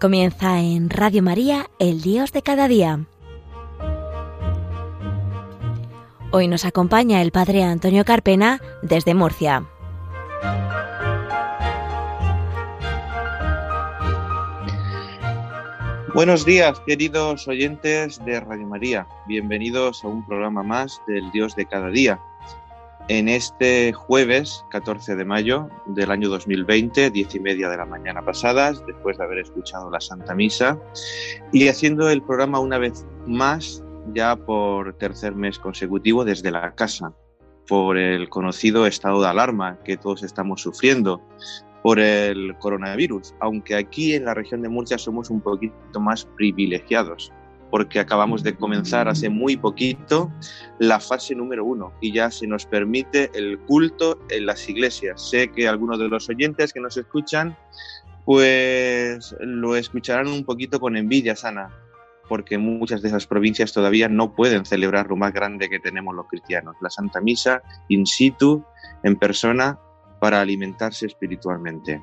Comienza en Radio María, el Dios de cada día. Hoy nos acompaña el Padre Antonio Carpena desde Murcia. Buenos días, queridos oyentes de Radio María. Bienvenidos a un programa más del Dios de cada día en este jueves 14 de mayo del año 2020, diez y media de la mañana pasadas, después de haber escuchado la Santa Misa y haciendo el programa una vez más, ya por tercer mes consecutivo desde la casa, por el conocido estado de alarma que todos estamos sufriendo por el coronavirus, aunque aquí en la región de Murcia somos un poquito más privilegiados porque acabamos de comenzar hace muy poquito la fase número uno y ya se nos permite el culto en las iglesias. Sé que algunos de los oyentes que nos escuchan pues lo escucharán un poquito con envidia sana, porque muchas de esas provincias todavía no pueden celebrar lo más grande que tenemos los cristianos, la Santa Misa in situ, en persona, para alimentarse espiritualmente.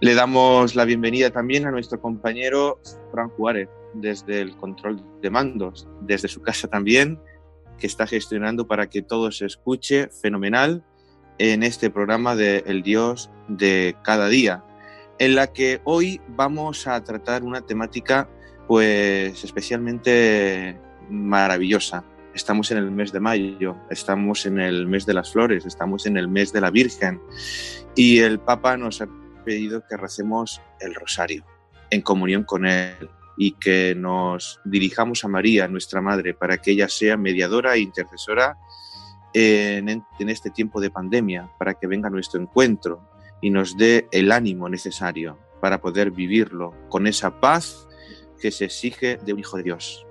Le damos la bienvenida también a nuestro compañero Fran Juárez, desde el control de mandos, desde su casa también, que está gestionando para que todo se escuche fenomenal en este programa de El Dios de cada día, en la que hoy vamos a tratar una temática pues especialmente maravillosa. Estamos en el mes de mayo, estamos en el mes de las flores, estamos en el mes de la Virgen y el Papa nos ha pedido que recemos el rosario en comunión con Él, y que nos dirijamos a María, nuestra Madre, para que ella sea mediadora e intercesora en, este tiempo de pandemia, para que venga nuestro encuentro y nos dé el ánimo necesario para poder vivirlo con esa paz que se exige de un Hijo de Dios.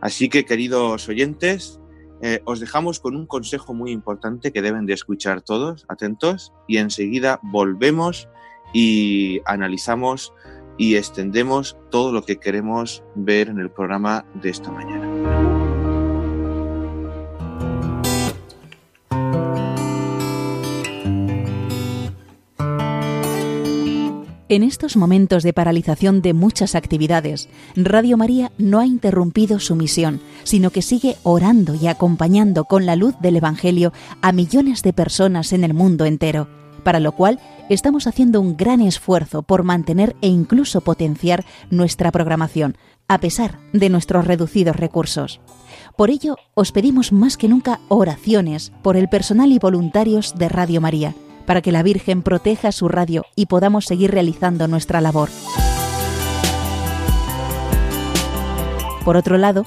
Así que, queridos oyentes, eh, os dejamos con un consejo muy importante que deben de escuchar todos, atentos, y enseguida volvemos y analizamos y extendemos todo lo que queremos ver en el programa de esta mañana. En estos momentos de paralización de muchas actividades, Radio María no ha interrumpido su misión, sino que sigue orando y acompañando con la luz del Evangelio a millones de personas en el mundo entero, para lo cual estamos haciendo un gran esfuerzo por mantener e incluso potenciar nuestra programación, a pesar de nuestros reducidos recursos. Por ello, os pedimos más que nunca oraciones por el personal y voluntarios de Radio María, para que la Virgen proteja su radio y podamos seguir realizando nuestra labor. Por otro lado,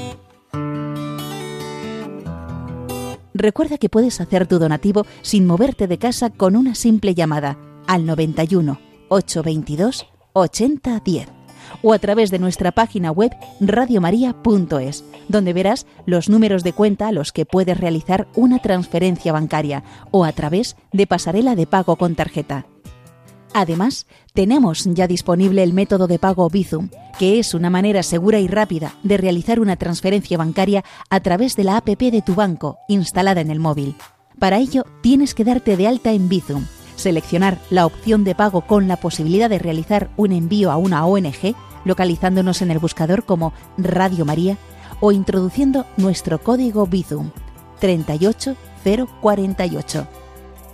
Recuerda que puedes hacer tu donativo sin moverte de casa con una simple llamada al 91 822 8010 o a través de nuestra página web radiomaria.es, donde verás los números de cuenta a los que puedes realizar una transferencia bancaria o a través de pasarela de pago con tarjeta. Además, tenemos ya disponible el método de pago Bizum, que es una manera segura y rápida de realizar una transferencia bancaria a través de la APP de tu banco instalada en el móvil. Para ello, tienes que darte de alta en Bizum, seleccionar la opción de pago con la posibilidad de realizar un envío a una ONG, localizándonos en el buscador como Radio María o introduciendo nuestro código Bizum 38048.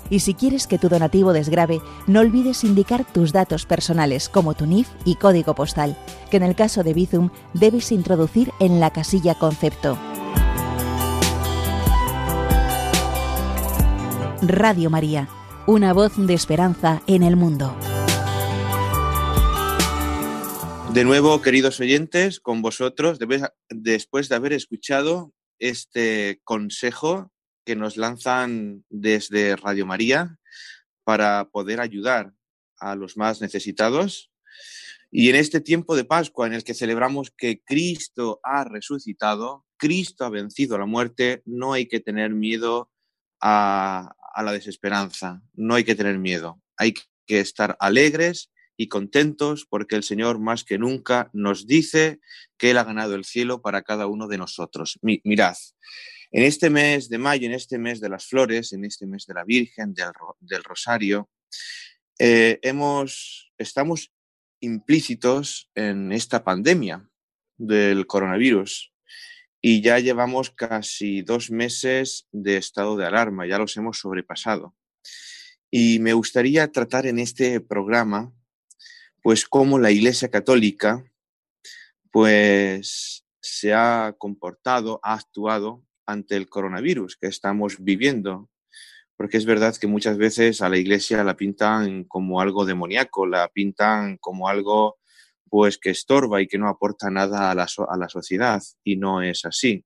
Y si quieres que tu donativo desgrabe, no olvides indicar tus datos personales como tu NIF y código postal, que en el caso de Bizum debes introducir en la casilla concepto. Radio María, una voz de esperanza en el mundo. De nuevo, queridos oyentes, con vosotros, después de haber escuchado este consejo que nos lanzan desde Radio María para poder ayudar a los más necesitados. Y en este tiempo de Pascua en el que celebramos que Cristo ha resucitado, Cristo ha vencido la muerte, no hay que tener miedo a, a la desesperanza, no hay que tener miedo, hay que estar alegres y contentos porque el Señor más que nunca nos dice que Él ha ganado el cielo para cada uno de nosotros. mirad, en este mes de mayo, en este mes de las flores, en este mes de la Virgen, del, Rosario, eh, hemos, estamos implícitos en esta pandemia del coronavirus y ya llevamos casi dos meses de estado de alarma, ya los hemos sobrepasado. Y me gustaría tratar en este programa, pues, cómo la Iglesia Católica, pues, se ha comportado, ha actuado ante el coronavirus que estamos viviendo. Porque es verdad que muchas veces a la iglesia la pintan como algo demoníaco, la pintan como algo pues que estorba y que no aporta nada a la, a la sociedad y no es así.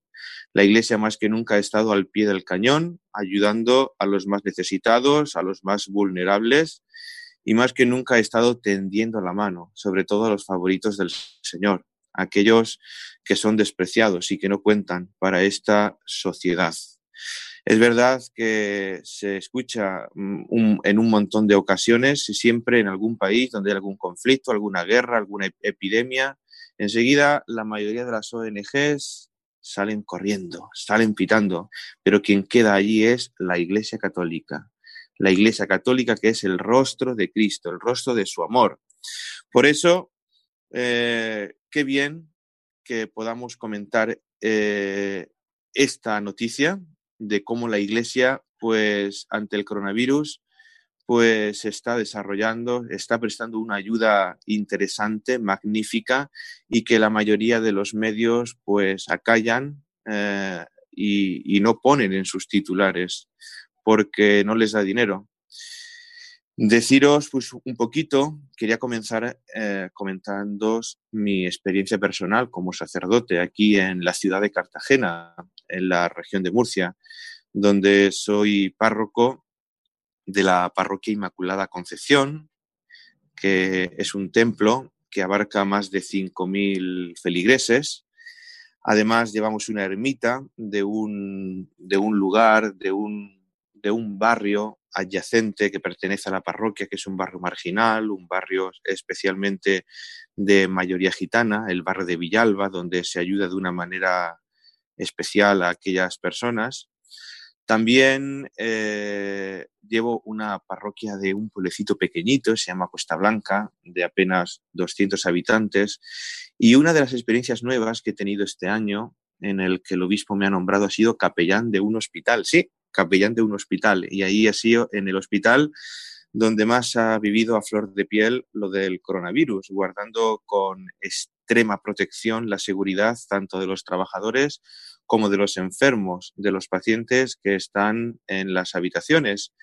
La iglesia más que nunca ha estado al pie del cañón, ayudando a los más necesitados, a los más vulnerables y más que nunca ha estado tendiendo la mano, sobre todo a los favoritos del Señor aquellos que son despreciados y que no cuentan para esta sociedad. Es verdad que se escucha mm, en un montón de ocasiones, siempre en algún país donde hay algún conflicto, alguna guerra, alguna epidemia, enseguida la mayoría de las ONGs salen corriendo, salen pitando, pero quien queda allí es la Iglesia Católica. La Iglesia Católica que es el rostro de Cristo, el rostro de su amor. Por eso eh, qué bien que podamos comentar eh, esta noticia de cómo la Iglesia, pues ante el coronavirus, pues está desarrollando, está prestando una ayuda interesante, magnífica, y que la mayoría de los medios pues acallan eh, y no ponen en sus titulares porque no les da dinero. Deciros pues, un poquito, quería comenzar eh, mi experiencia personal como sacerdote aquí en la ciudad de Cartagena, en la región de Murcia, donde soy párroco de la Parroquia Inmaculada Concepción, que es un templo que abarca más de 5.000 feligreses. Además, llevamos una ermita de un, de un lugar, de un, de un barrio adyacente que pertenece a la parroquia, que es un barrio marginal, un barrio especialmente de mayoría gitana, el barrio de Villalba, donde se ayuda de una manera especial a aquellas personas. También eh, llevo una parroquia de un pueblecito pequeñito, se llama Costa Blanca, de apenas 200 habitantes. Y una de las experiencias nuevas que he tenido este año, en el que el obispo me ha nombrado, ha sido capellán de un hospital. Sí, capellán de un hospital. Y ahí ha sido en el hospital donde más ha vivido a flor de piel lo del coronavirus, guardando con extrema protección la seguridad tanto de los trabajadores como de los enfermos, de los pacientes que están en las habitaciones.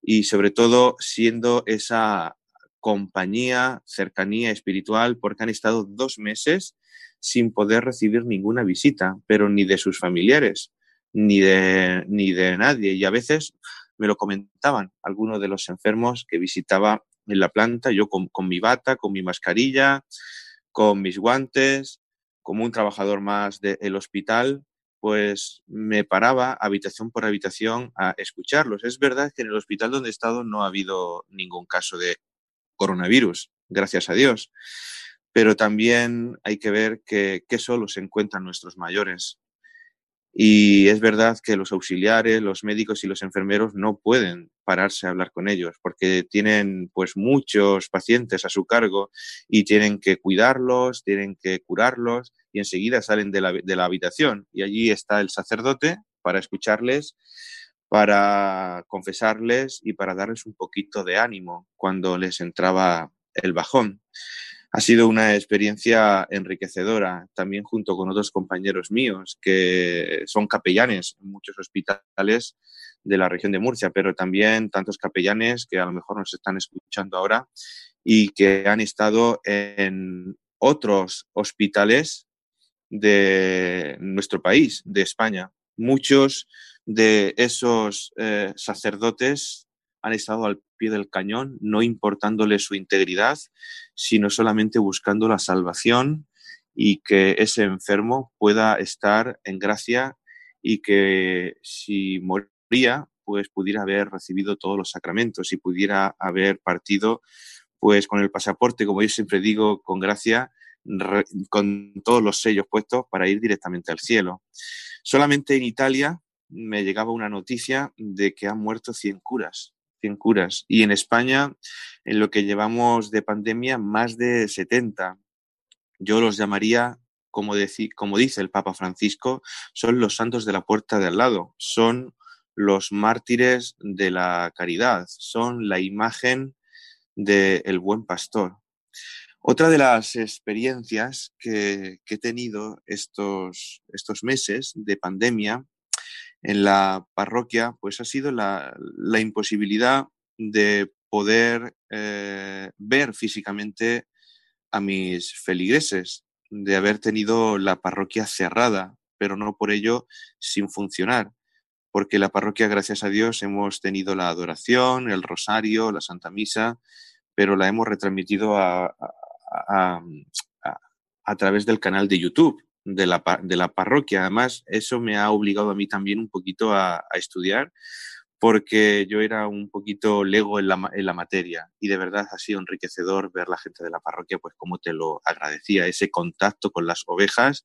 Y sobre todo siendo esa compañía, cercanía espiritual, porque han estado dos meses sin poder recibir ninguna visita, pero ni de sus familiares ni de, ni de nadie. Y a veces me lo comentaban algunos de los enfermos que visitaba en la planta, yo con, mi bata, con mi mascarilla, con mis guantes, como un trabajador más del hospital, pues me paraba habitación por habitación a escucharlos. Es verdad que en el hospital donde he estado no ha habido ningún caso de coronavirus, gracias a Dios. Pero también hay que ver que, que solo se encuentran nuestros mayores. Y es verdad que los auxiliares, los médicos y los enfermeros no pueden pararse a hablar con ellos porque tienen pues muchos pacientes a su cargo y tienen que cuidarlos, tienen que curarlos y enseguida salen de la, de la habitación y allí está el sacerdote para escucharles, para confesarles y para darles un poquito de ánimo cuando les entraba el bajón. Ha sido una experiencia enriquecedora, también junto con otros compañeros míos que son capellanes en muchos hospitales de la región de Murcia, pero también tantos capellanes que a lo mejor nos están escuchando ahora y que han estado en otros hospitales de nuestro país, de España. Muchos de esos eh, sacerdotes han estado al pie del cañón, no importándole su integridad, sino solamente buscando la salvación y que ese enfermo pueda estar en gracia y que si moría, pues pudiera haber recibido todos los sacramentos y pudiera haber partido pues con el pasaporte, como yo siempre digo, con gracia, con todos los sellos puestos para ir directamente al cielo. Solamente en Italia me llegaba una noticia de que han muerto 100 curas, 100 curas, y en España, en lo que llevamos de pandemia, más de 70. Yo los llamaría como, como dice el Papa Francisco, son los santos de la puerta de al lado, son los mártires de la caridad, son la imagen del buen pastor. Otra de las experiencias que, he tenido estos, estos, meses de pandemia en la parroquia, pues ha sido la, imposibilidad de poder eh, ver físicamente a mis feligreses de haber tenido la parroquia cerrada, pero no por ello sin funcionar, porque la parroquia, gracias a Dios, hemos tenido la adoración, el rosario, la Santa Misa, pero la hemos retransmitido a, a, través del canal de YouTube de la, de la, parroquia. Además, eso me ha obligado a mí también un poquito a, estudiar, porque yo era un poquito lego en la, en la, materia y de verdad ha sido enriquecedor ver la gente de la parroquia, pues como te lo agradecía, ese contacto con las ovejas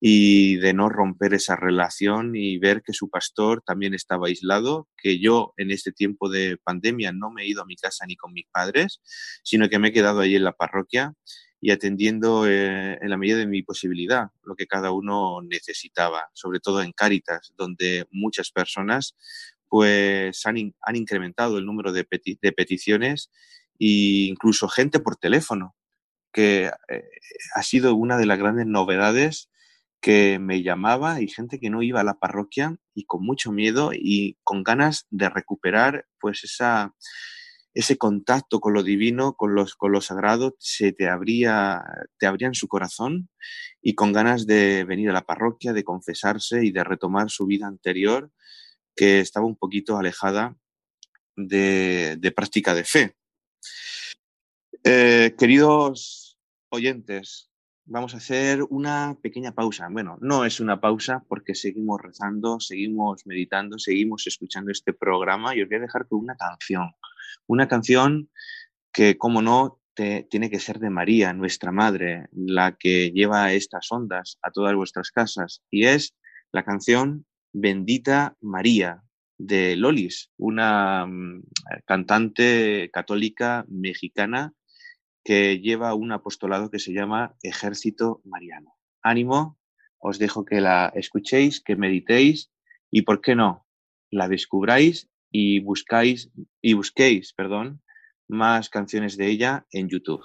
y de no romper esa relación y ver que su pastor también estaba aislado, que yo en este tiempo de pandemia no me he ido a mi casa ni con mis padres, sino que me he quedado ahí en la parroquia y atendiendo eh, en la medida de mi posibilidad lo que cada uno necesitaba, sobre todo en Cáritas, donde muchas personas pues han, han incrementado el número de, peticiones e incluso gente por teléfono, que eh, ha sido una de las grandes novedades que me llamaba y gente que no iba a la parroquia y con mucho miedo y con ganas de recuperar pues esa, ese contacto con lo divino, con, los, con lo sagrado, se te abría, te abrían su corazón y con ganas de venir a la parroquia, de confesarse y de retomar su vida anterior que estaba un poquito alejada de, práctica de fe. Eh, queridos oyentes, vamos a hacer una pequeña pausa. Bueno, no es una pausa porque seguimos rezando, seguimos meditando, seguimos escuchando este programa y os voy a dejar con una canción. Una canción que, como no, tiene que ser de María, nuestra Madre, la que lleva estas ondas a todas vuestras casas. Y es la canción Bendita María de Lolis, una mm, cantante católica mexicana que lleva un apostolado que se llama Ejército Mariano. Ánimo, os dejo que la escuchéis, que meditéis y, ¿por qué no?, la descubráis y buscáis y busquéis, perdón, más canciones de ella en YouTube.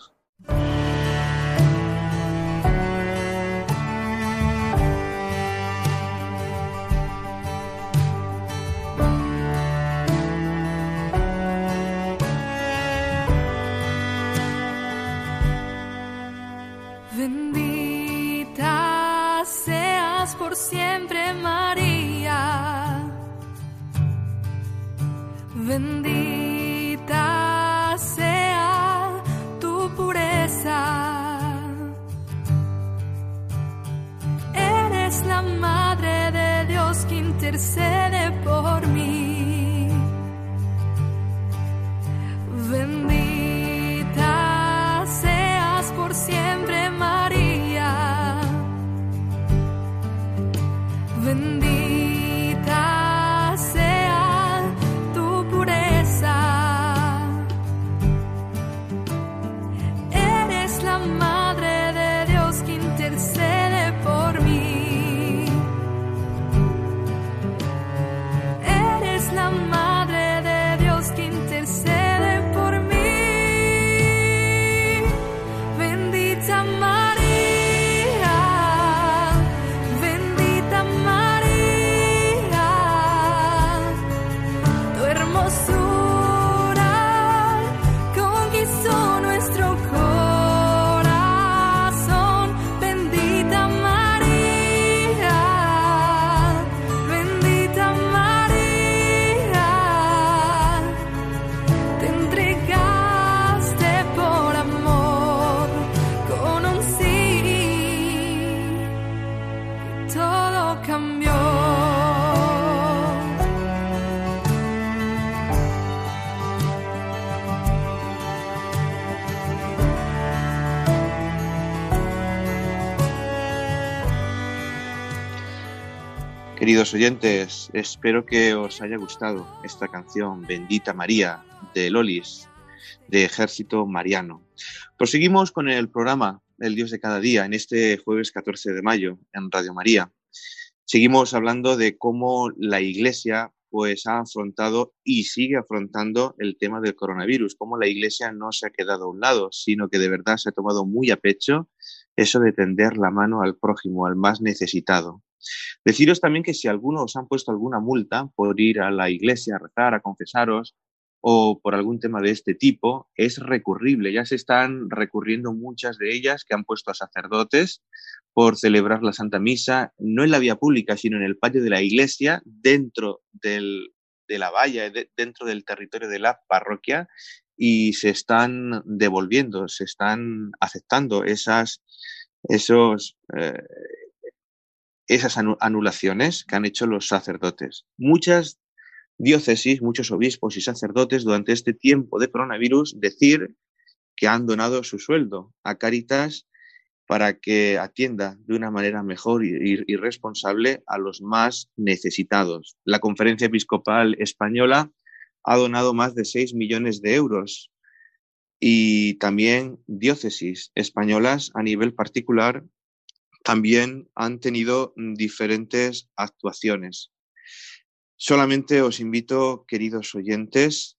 Bendita sea tu pureza. Eres la Madre de Dios que intercede Queridos oyentes, espero que os haya gustado esta canción Bendita María de Lolis, de Ejército Mariano. Proseguimos con el programa El Dios de cada día en este jueves 14 de mayo en Radio María. Seguimos hablando de cómo la Iglesia pues ha afrontado y sigue afrontando el tema del coronavirus, cómo la Iglesia no se ha quedado a un lado, sino que de verdad se ha tomado muy a pecho eso de tender la mano al prójimo, al más necesitado. Deciros también que si alguno os han puesto alguna multa por ir a la iglesia a rezar, a confesaros o por algún tema de este tipo, es recurrible. Ya se están recurriendo muchas de ellas que han puesto a sacerdotes por celebrar la Santa Misa, no en la vía pública, sino en el patio de la iglesia, dentro de la valla, dentro del territorio de la parroquia, y se están devolviendo, se están aceptando esas, esos, eh, esas anulaciones que han hecho los sacerdotes. Muchas diócesis, muchos obispos y sacerdotes durante este tiempo de coronavirus decir que han donado su sueldo a Caritas para que atienda de una manera mejor y, responsable a los más necesitados. La Conferencia Episcopal Española ha donado más de 6 millones de euros y también diócesis españolas a nivel particular también han tenido mm, diferentes actuaciones. Solamente os invito, queridos oyentes,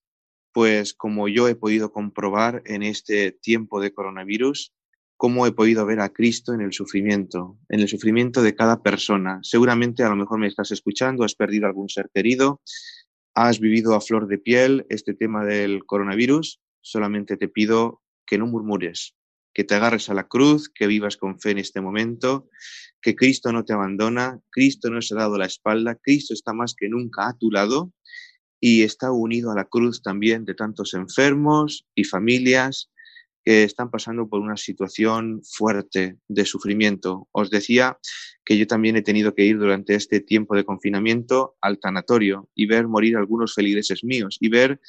pues como yo he podido comprobar en este tiempo de coronavirus, cómo he podido ver a Cristo en el sufrimiento, en el sufrimiento de cada persona. Seguramente a lo mejor me estás escuchando, has perdido algún ser querido, has vivido a flor de piel este tema del coronavirus. Solamente te pido que no murmures, que te agarres a la cruz, que vivas con fe en este momento, que Cristo no te abandona, Cristo no se ha dado la espalda, Cristo está más que nunca a tu lado y está unido a la cruz también de tantos enfermos y familias que están pasando por una situación fuerte de sufrimiento. Os decía que yo también he tenido que ir durante este tiempo de confinamiento al tanatorio y ver morir algunos feligreses míos y ver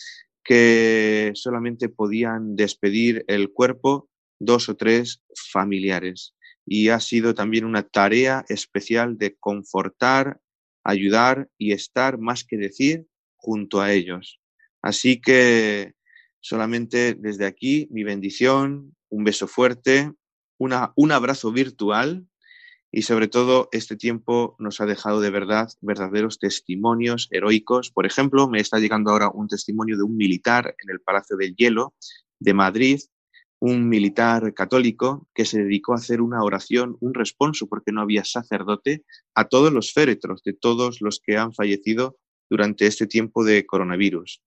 que solamente podían despedir el cuerpo dos o tres familiares. Y ha sido también una tarea especial de confortar, ayudar y estar más que decir junto a ellos. Así que solamente desde aquí mi bendición, un beso fuerte, una, un abrazo virtual y sobre todo este tiempo nos ha dejado de verdad verdaderos testimonios heroicos. Por ejemplo, me está llegando ahora un testimonio de un militar en el Palacio del Hielo de Madrid un militar católico que se dedicó a hacer una oración, un responso, porque no había sacerdote, a todos los féretros de todos los que han fallecido durante este tiempo de coronavirus.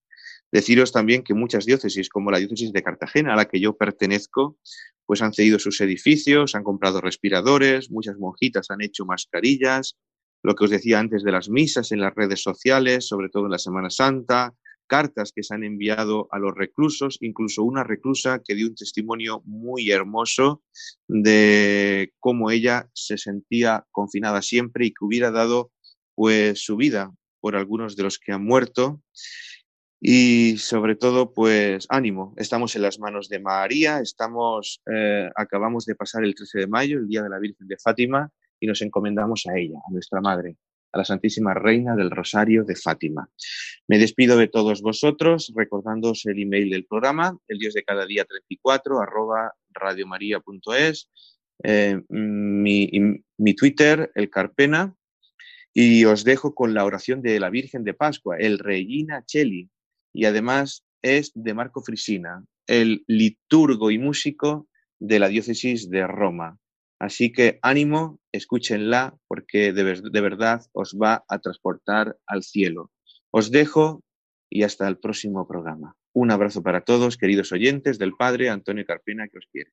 Deciros también que muchas diócesis, como la diócesis de Cartagena, a la que yo pertenezco, pues han cedido sus edificios, han comprado respiradores, muchas monjitas han hecho mascarillas, lo que os decía antes de las misas en las redes sociales, sobre todo en la Semana Santa, cartas que se han enviado a los reclusos, incluso una reclusa que dio un testimonio muy hermoso de cómo ella se sentía confinada siempre y que hubiera dado pues su vida por algunos de los que han muerto. Y sobre todo, pues ánimo, estamos en las manos de María, estamos, eh, acabamos de pasar el 13 de mayo, el Día de la Virgen de Fátima, y nos encomendamos a ella, a nuestra Madre a la Santísima Reina del Rosario de Fátima. Me despido de todos vosotros recordándoos el email del programa, el Dios de cada día 34, arroba radiomaria.es, eh, mi, mi Twitter, el Carpena, y os dejo con la oración de la Virgen de Pascua, el Regina Cheli, y además es de Marco Frisina, el liturgo y músico de la diócesis de Roma. Así que ánimo, escúchenla porque de, de, verdad os va a transportar al cielo. Os dejo y hasta el próximo programa. Un abrazo para todos, queridos oyentes del Padre Antonio Carpena que os quiere.